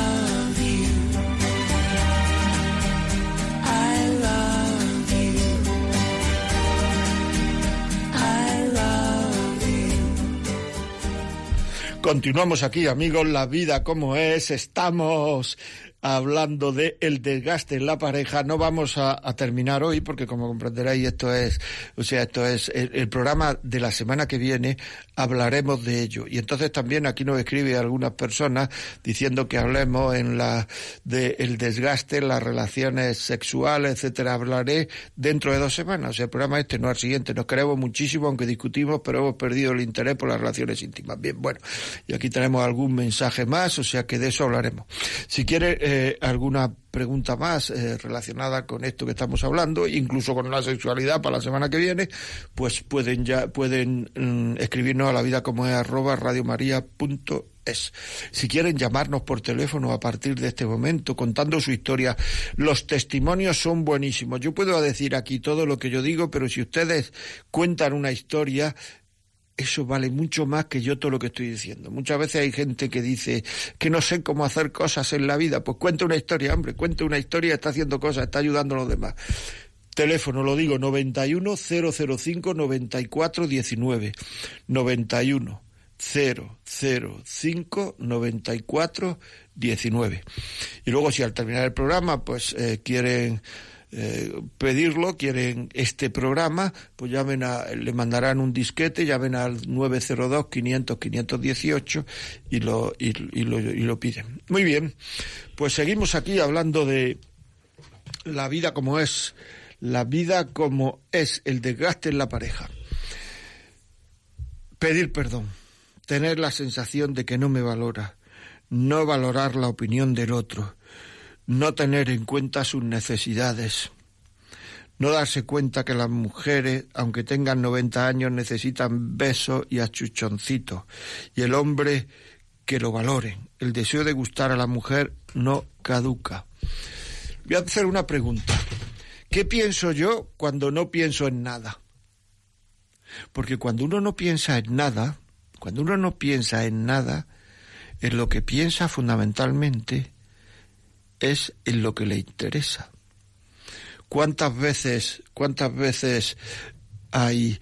Continuamos aquí, amigos, la vida como es. Estamos hablando de el desgaste en la pareja. No vamos a, terminar hoy porque, como comprenderéis, esto es, o sea, esto es el, programa de la semana que viene. Hablaremos de ello. Y entonces también aquí nos escribe algunas personas diciendo que hablemos en la de el desgaste, las relaciones sexuales, etcétera. Hablaré dentro de dos semanas. El programa este no al siguiente. Nos queremos muchísimo, aunque discutimos, pero hemos perdido el interés por las relaciones íntimas. Bien, bueno. Y aquí tenemos algún mensaje más, o sea que de eso hablaremos. Si quiere eh, alguna pregunta más eh, relacionada con esto que estamos hablando, incluso con la sexualidad para la semana que viene, pues pueden ya pueden mm, escribirnos a la vida como es arroba radiomaria.es. Si quieren llamarnos por teléfono a partir de este momento contando su historia, los testimonios son buenísimos. Yo puedo decir aquí todo lo que yo digo, pero si ustedes cuentan una historia, eso vale mucho más que yo todo lo que estoy diciendo. Muchas veces hay gente que dice que no sé cómo hacer cosas en la vida. Pues cuenta una historia, hombre, cuenta una historia, está haciendo cosas, está ayudando a los demás. Teléfono, lo digo, 91 005 94 19. 91 005 94 19. Y luego si al terminar el programa pues eh, quieren eh, pedirlo, quieren este programa, pues llamen a, le mandarán un disquete, llamen al 902 500 518 y lo, y, y, lo, y lo piden. Muy bien, pues seguimos aquí hablando de la vida como es, la vida como es el desgaste en la pareja. Pedir perdón, tener la sensación de que no me valora, no valorar la opinión del otro, no tener en cuenta sus necesidades, no darse cuenta que las mujeres, aunque tengan 90 años, necesitan besos y achuchoncitos, y el hombre que lo valoren. El deseo de gustar a la mujer no caduca. Voy a hacer una pregunta. ¿Qué pienso yo cuando no pienso en nada? Porque cuando uno no piensa en nada, cuando uno no piensa en nada, en lo que piensa fundamentalmente es en lo que le interesa. ¿Cuántas veces, cuántas veces hay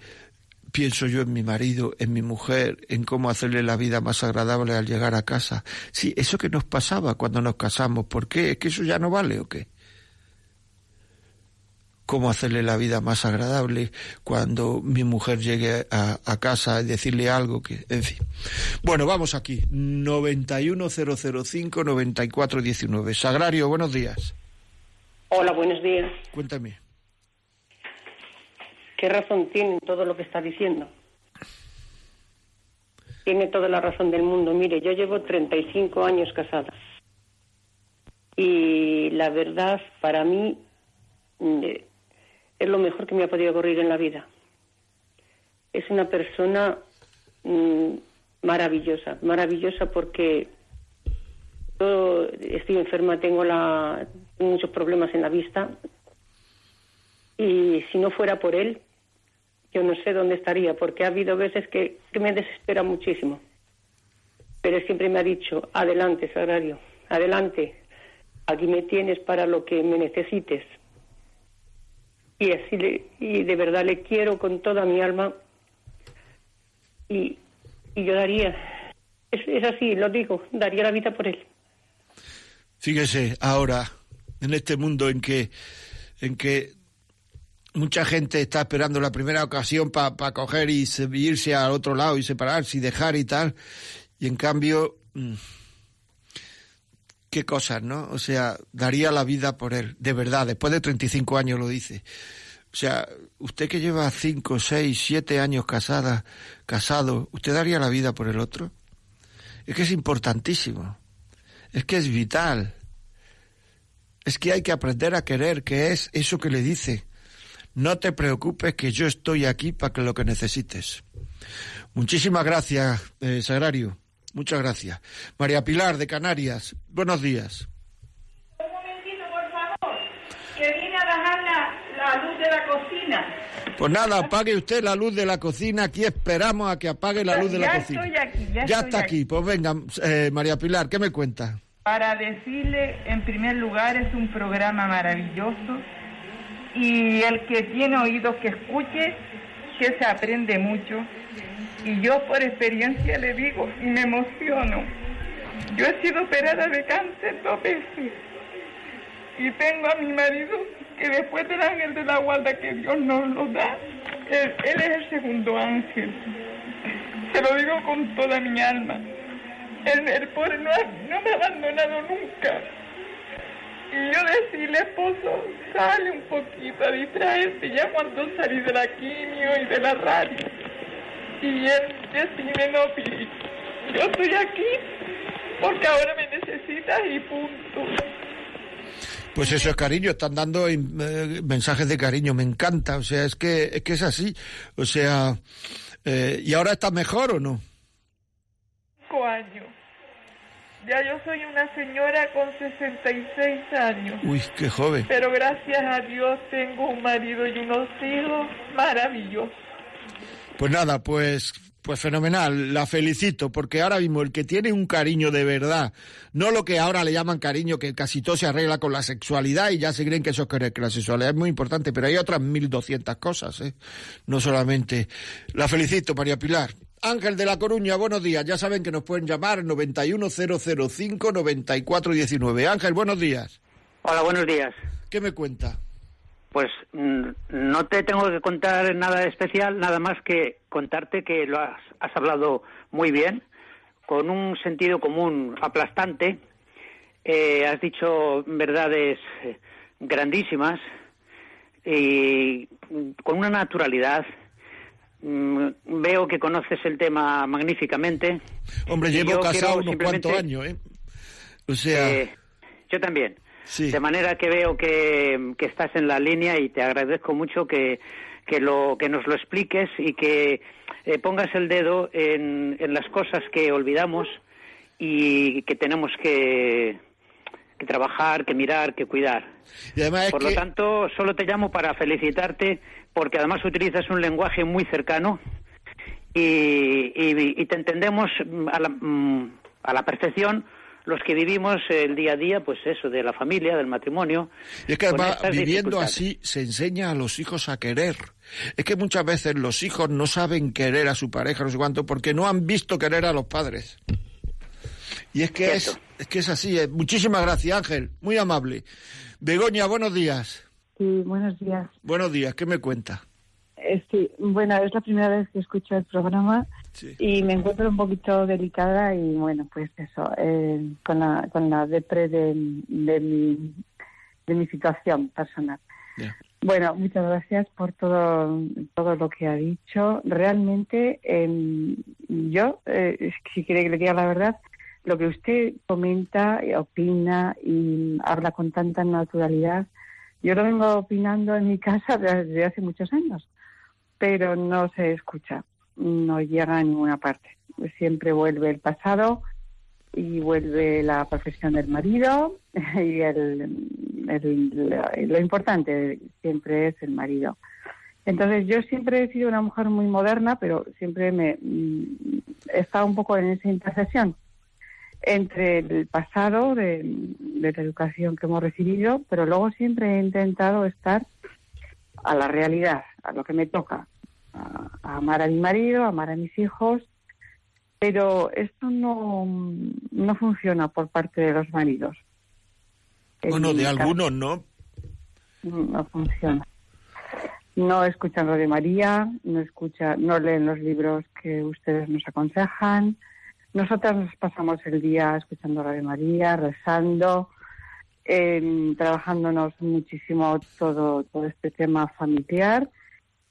pienso yo en mi marido, en mi mujer, en cómo hacerle la vida más agradable al llegar a casa? Sí, eso que nos pasaba cuando nos casamos, ¿por qué? ¿Es que eso ya no vale o qué? Cómo hacerle la vida más agradable cuando mi mujer llegue a, a, casa y decirle algo que, en fin. Bueno, vamos aquí. 91005-9419. Sagrario, buenos días. Hola, buenos días. Cuéntame. ¿Qué razón tiene todo lo que está diciendo? Tiene toda la razón del mundo. Mire, yo llevo 35 años casada. Y la verdad, para mí, es lo mejor que me ha podido ocurrir en la vida. Es una persona mmm, maravillosa, maravillosa porque yo estoy enferma, tengo, la, muchos problemas en la vista y si no fuera por él, yo no sé dónde estaría, porque ha habido veces que, que me desespera muchísimo. Pero siempre me ha dicho, adelante, Sagrario, adelante, aquí me tienes para lo que me necesites y así le, y de verdad le quiero con toda mi alma y, y yo daría es, es, así lo digo daría la vida por él. Fíjese ahora en este mundo en que en que mucha gente está esperando la primera ocasión para pa coger y irse al otro lado y separarse y dejar y tal y en cambio qué cosas, ¿no? O sea, daría la vida por él, de verdad, después de 35 años lo dice. O sea, usted que lleva 5, 6, 7 años casada, casado, ¿usted daría la vida por el otro? Es que es importantísimo. Es que es vital. Es que hay que aprender a querer, que es eso que le dice. No te preocupes que yo estoy aquí para que lo que necesites. Muchísimas gracias, eh, Sagrario. Muchas gracias. María Pilar, de Canarias. Buenos días. Un momentito, por favor, que vine a bajar la, la luz de la cocina. Pues nada, apague usted la luz de la cocina. Aquí esperamos a que apague la luz de la Ya cocina. estoy aquí, ya estoy está aquí. aquí. Pues venga, eh, María Pilar, ¿qué me cuenta? Para decirle, en primer lugar, es un programa maravilloso y el que tiene oídos que escuche, que se aprende mucho. Y yo por experiencia le digo y me emociono. Yo he sido operada de cáncer dos veces y tengo a mi marido que después del ángel de la guarda que Dios nos lo da, él, es el segundo ángel. Se lo digo con toda mi alma. El, el pobre no me ha abandonado nunca. Y yo decirle, esposo, sale un poquito a distraerte ya cuando salí de la quimio y de la radio. Y él decirme, no, Pili, yo estoy aquí porque ahora me necesitas y punto. Pues eso es cariño, están dando eh, mensajes de cariño, me encanta, o sea, es que es, que es así, o sea, eh, ¿y ahora está mejor o no? Cinco años. Ya yo soy una señora con 66 años. Uy, qué joven. Pero gracias a Dios tengo un marido y unos hijos maravillosos. Pues nada, pues pues fenomenal, la felicito, porque ahora mismo el que tiene un cariño de verdad, no lo que ahora le llaman cariño, que casi todo se arregla con la sexualidad y ya se creen que eso es que la sexualidad es muy importante, pero hay otras 1200 cosas, ¿eh? No solamente. La felicito, María Pilar. Ángel de la Coruña, buenos días. Ya saben que nos pueden llamar 91005-9419. Ángel, buenos días. Hola, buenos días. ¿Qué me cuenta? Pues mm, no te tengo que contar nada especial, nada más que contarte que lo has, has hablado muy bien, con un sentido común aplastante. Eh, has dicho verdades eh, grandísimas y con una naturalidad. Mm, Veo que conoces el tema magníficamente. Hombre, llevo casado unos cuantos años, ¿eh? O sea, Eh, yo también. Sí. De manera que veo que, que estás en la línea y te agradezco mucho que, que, lo, que nos lo expliques y que eh, pongas el dedo en, en las cosas que olvidamos y que tenemos que, que trabajar, que mirar, que cuidar. y además es Por lo tanto, solo te llamo para felicitarte porque además utilizas un lenguaje muy cercano y, y- y te entendemos a la, mm, a la perfección los que vivimos el día a día, pues eso, de la familia, del matrimonio. Y es que además, viviendo así, se enseña a los hijos a querer. Es que muchas veces los hijos no saben querer a su pareja, no sé cuánto, porque no han visto querer a los padres. Y es que es, Cierto. es que es así. eh. Muchísimas gracias, Ángel. Muy amable. Begoña, buenos días. Sí, buenos días. Buenos días. ¿Qué me cuenta? Eh, sí, bueno, es la primera vez que escucho el programa Sí. y me encuentro un poquito delicada y bueno, pues eso, eh, con la con la depre de, de mi de mi situación personal. Bueno, muchas gracias por todo todo lo que ha dicho. Realmente, eh, yo, eh, si quiere que le diga la verdad, lo que usted comenta, opina y habla con tanta naturalidad, yo lo vengo opinando en mi casa desde hace muchos años, pero no se escucha, no llega a ninguna parte. Siempre vuelve el pasado y vuelve la profesión del marido y el, lo importante siempre es el marido. Entonces yo siempre he sido una mujer muy moderna, pero siempre me mm, he estado un poco en esa intersección entre el pasado de la educación que hemos recibido, pero luego siempre he intentado estar a la realidad, a lo que me toca, a, a amar a mi marido, a amar a mis hijos, pero esto no, no funciona por parte de los maridos. En Bueno, de algunos no. No funciona. No escuchan lo de María, no escucha, no leen los libros que ustedes nos aconsejan, Nosotras nos pasamos el día escuchando Radio María, rezando, eh, trabajándonos muchísimo todo, todo este tema familiar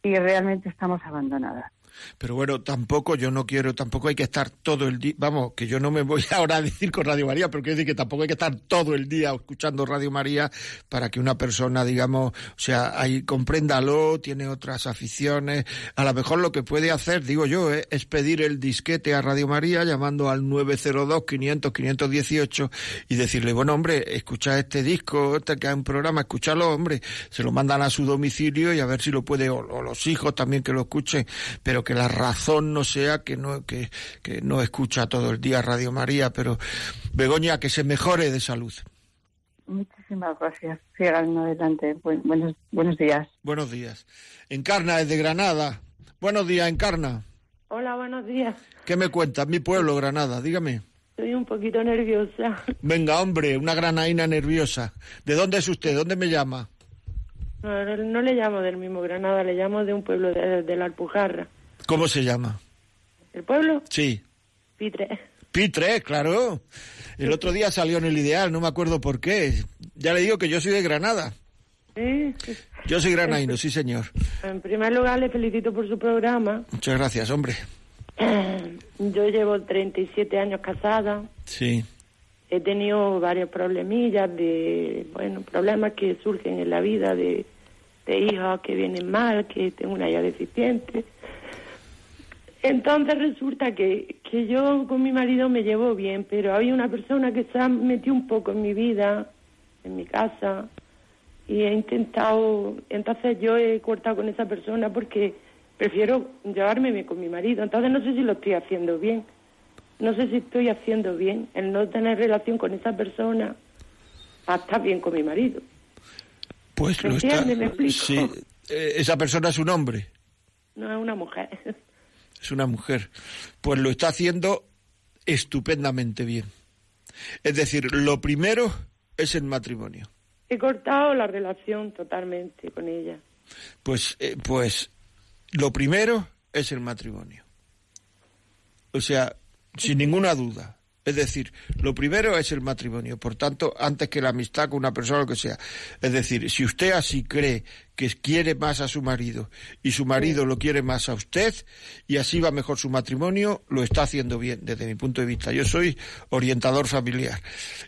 y realmente estamos abandonadas. Pero bueno, tampoco yo no quiero, tampoco hay que estar todo el día, vamos, que yo no me voy ahora a decir con Radio María, pero quiero decir que tampoco hay que estar todo el día escuchando Radio María para que una persona, digamos, o sea, ahí compréndalo, tiene otras aficiones, a lo mejor lo que puede hacer, digo yo, eh, es pedir el disquete a Radio María llamando al 902 500 518 y decirle, bueno, hombre, escucha este disco, este que hay un programa, escúchalo, hombre, se lo mandan a su domicilio y a ver si lo puede, o, o los hijos también que lo escuchen, pero que la razón no sea que no, que, que no escucha todo el día Radio María, pero Begoña, que se mejore de salud. Muchísimas gracias. Sigan adelante. Buen- buenos, buenos días. Buenos días. Encarna desde Granada. Buenos días, Encarna. Hola, buenos días. ¿Qué me cuentas? Mi pueblo, Granada, dígame. Estoy un poquito nerviosa. Venga, hombre, una granaína nerviosa. ¿De dónde es usted? ¿Dónde me llama? No, no le llamo del mismo Granada, le llamo de un pueblo de, de la Alpujarra. ¿Cómo se llama? ¿El pueblo? Sí. Pitre. Pitre, claro. El otro día salió en el ideal, no me acuerdo por qué. Ya le digo que yo soy de Granada. Sí. Yo soy granaíno, sí, señor. En primer lugar, le felicito por su programa. Muchas gracias, hombre. Yo llevo 37 años casada. Sí. He tenido varios problemillas de, bueno, problemas que surgen en la vida de, de hijos que vienen mal, que tengo una hija deficiente. Entonces resulta que, que yo con mi marido me llevo bien, pero hay una persona que se ha metido un poco en mi vida, en mi casa, y he intentado, entonces yo he cortado con esa persona porque prefiero llevarme bien con mi marido. Entonces no sé si lo estoy haciendo bien. No sé si estoy haciendo bien el no tener relación con esa persona para estar bien con mi marido. Pues ¿Me lo está. ¿Me explico? Sí. Eh, esa persona es un hombre, No es una mujer. es una mujer. Pues lo está haciendo estupendamente bien. Es decir, lo primero es el matrimonio. He cortado la relación totalmente con ella. Pues, eh, pues lo primero es el matrimonio. O sea, sin ninguna duda. Es decir, lo primero es el matrimonio, por tanto, antes que la amistad con una persona, lo que sea. Es decir, si usted así cree que quiere más a su marido y su marido lo quiere más a usted y así va mejor su matrimonio, lo está haciendo bien desde mi punto de vista. Yo soy orientador familiar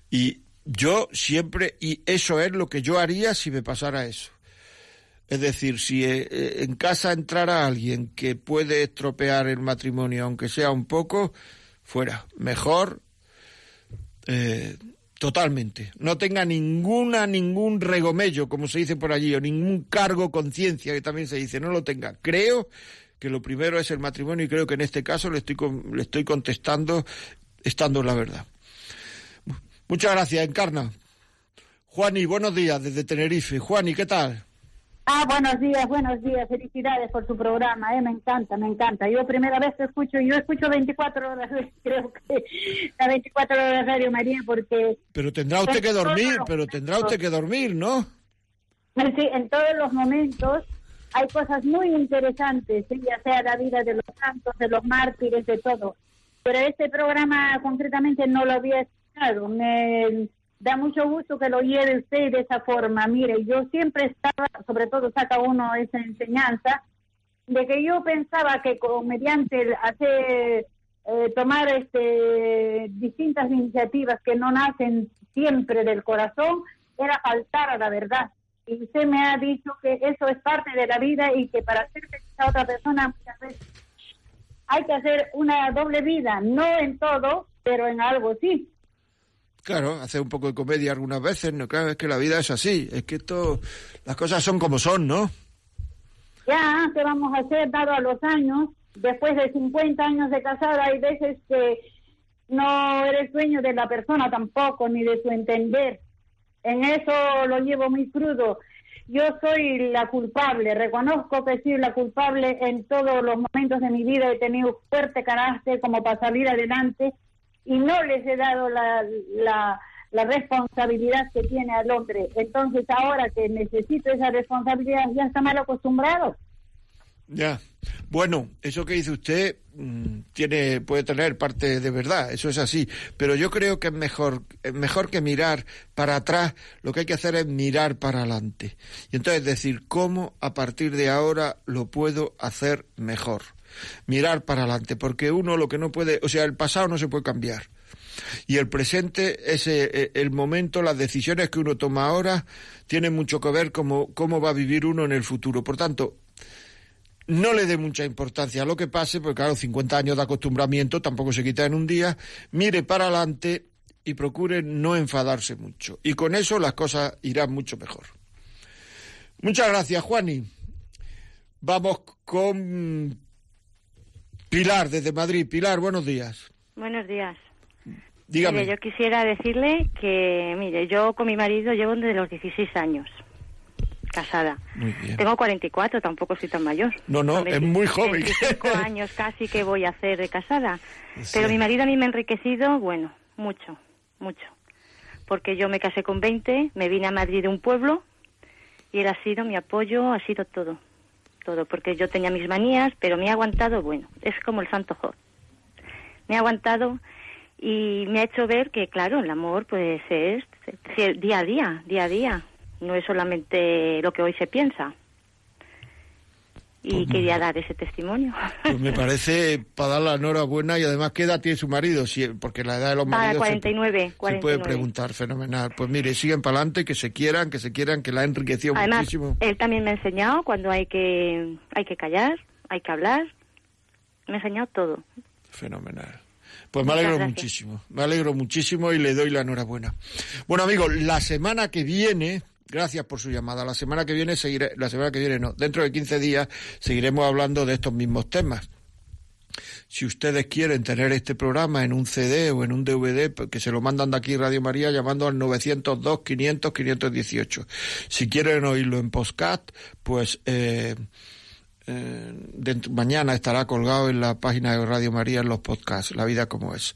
y yo siempre, y eso es lo que yo haría si me pasara eso. Es decir, si eh, eh, en casa entrara alguien que puede estropear el matrimonio, aunque sea un poco, fuera. Mejor, eh, totalmente. No tenga ninguna, ningún regomello, como se dice por allí, o ningún cargo conciencia, que también se dice, no lo tenga. Creo que lo primero es el matrimonio y creo que en este caso le estoy, le estoy contestando estando en la verdad. Muchas gracias, Encarna. Juani, buenos días desde Tenerife. Juani, ¿qué tal? Ah, buenos días, buenos días. Felicidades por su programa, ¿eh? me encanta, me encanta. Yo primera vez que escucho, yo escucho 24 horas, creo que la 24 horas Radio María porque Pero tendrá usted que dormir, pero tendrá usted que dormir, ¿no? sí, en todos los momentos hay cosas muy interesantes, ¿sí? ya sea la vida de los santos, de los mártires, de todo. Pero este programa concretamente no lo había escuchado. Me da mucho gusto que lo lleve usted de esa forma. Mire, yo siempre estaba, sobre todo saca uno esa enseñanza, de que yo pensaba que con, mediante hacer, eh, tomar este, distintas iniciativas que no nacen siempre del corazón, era faltar a la verdad. Y usted me ha dicho que eso es parte de la vida y que para hacer feliz a otra persona muchas veces hay que hacer una doble vida, no en todo, pero en algo sí. Claro, hacer un poco de comedia algunas veces, no claro, es que la vida es así, es que esto, las cosas son como son, ¿no? Ya, ¿qué vamos a hacer dado a los años? Después de 50 años de casada hay veces que no eres dueño de la persona tampoco, ni de su entender. En eso lo llevo muy crudo. Yo soy la culpable, reconozco que soy la culpable en todos los momentos de mi vida. He tenido fuerte carácter como para salir adelante y no les he dado la, la, la responsabilidad que tiene al hombre. Entonces ahora que necesito esa responsabilidad ya está mal acostumbrado. Ya. Bueno, eso que dice usted mm, tiene puede tener parte de verdad, eso es así, pero yo creo que es mejor es mejor que mirar para atrás, lo que hay que hacer es mirar para adelante. Y entonces decir cómo a partir de ahora lo puedo hacer mejor. Mirar para adelante, porque uno lo que no puede, o sea, el pasado no se puede cambiar. Y el presente es eh, el momento, las decisiones que uno toma ahora tienen mucho que ver cómo, cómo va a vivir uno en el futuro. Por tanto, no le dé mucha importancia a lo que pase, porque claro, 50 años de acostumbramiento tampoco se quita en un día, mire para adelante y procure no enfadarse mucho. Y con eso las cosas irán mucho mejor. Muchas gracias, Juani. Vamos con Pilar desde Madrid. Pilar, buenos días. Buenos días. Dígame. Mire, yo quisiera decirle que, mire, yo con mi marido llevo desde los 16 años casada. Muy bien. Tengo 44, tampoco soy tan mayor. No, no, es muy joven. 25 años casi que voy a hacer de casada. Sí. Pero mi marido a mí me ha enriquecido, bueno, mucho, mucho. Porque yo me casé con 20, me vine a Madrid de un pueblo y él ha sido mi apoyo, ha sido todo. Todo, porque yo tenía mis manías, pero me ha aguantado, bueno, es como el santo Job. Me ha aguantado y me ha hecho ver que, claro, el amor pues es día a día, día a día. No es solamente lo que hoy se piensa. Y Pues, quería dar ese testimonio. Pues me parece para dar la enhorabuena y además qué edad tiene su marido, Sí, porque la edad de los Para maridos se- 49, se, puede 49. preguntar, fenomenal. Pues mire, siguen para adelante, que se quieran, que se quieran, que la ha enriquecido Además, muchísimo. él también me ha enseñado cuando hay que hay que callar, hay que hablar. Me ha enseñado todo. Fenomenal. Pues me alegro muchísimo, me alegro muchísimo y le doy la enhorabuena. Bueno amigos, la semana que viene, gracias por su llamada, la semana que viene seguiré, la semana que viene no, dentro de 15 días seguiremos hablando de estos mismos temas. Si ustedes quieren tener este programa en un CD o en un DVD, pues, que se lo mandan de aquí Radio María llamando al 902 500 518. Si quieren oírlo en postcat, pues eh, eh, mañana estará colgado en la página de Radio María en los podcasts, La vida como es.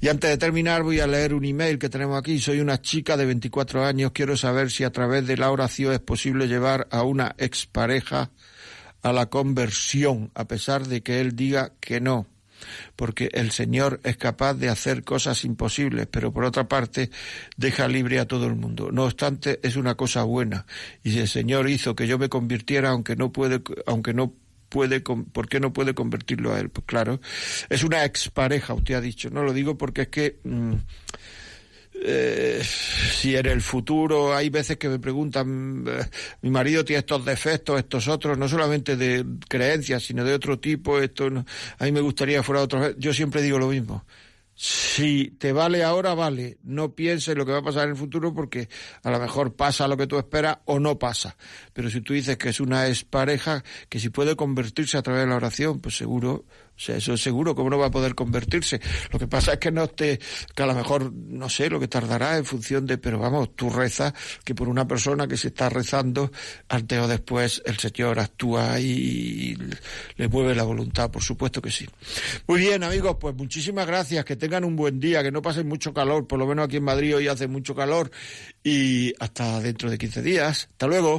Y antes de terminar voy a leer un email que tenemos aquí. Soy una chica de 24 años. Quiero saber si a través de la oración es posible llevar a una expareja a la conversión, a pesar de que él diga que no. Porque el Señor es capaz de hacer cosas imposibles, pero por otra parte deja libre a todo el mundo. No obstante, es una cosa buena. Y si el Señor hizo que yo me convirtiera, aunque no puede, aunque no puede, ¿por qué no puede convertirlo a él? Pues claro, es una expareja, usted ha dicho. No lo digo porque es que mm, eh, si en el futuro hay veces que me preguntan, eh, mi marido tiene estos defectos, estos otros, no solamente de creencias, sino de otro tipo, esto no- a mí me gustaría fuera otro. vez. Yo siempre digo lo mismo. Si te vale ahora, vale. No pienses lo que va a pasar en el futuro porque a lo mejor pasa lo que tú esperas o no pasa. Pero si tú dices que es una expareja, que si puede convertirse a través de la oración, pues seguro, o sea, eso es seguro, ¿cómo no va a poder convertirse? Lo que pasa es que no te, que a lo mejor, no sé, lo que tardará en función de, pero vamos, tú rezas que por una persona que se está rezando, antes o después el Señor actúa y le mueve la voluntad, por supuesto que sí. Muy bien, amigos, pues muchísimas gracias, que tengan un buen día, que no pasen mucho calor, por lo menos aquí en Madrid hoy hace mucho calor y hasta dentro de 15 días. Hasta luego.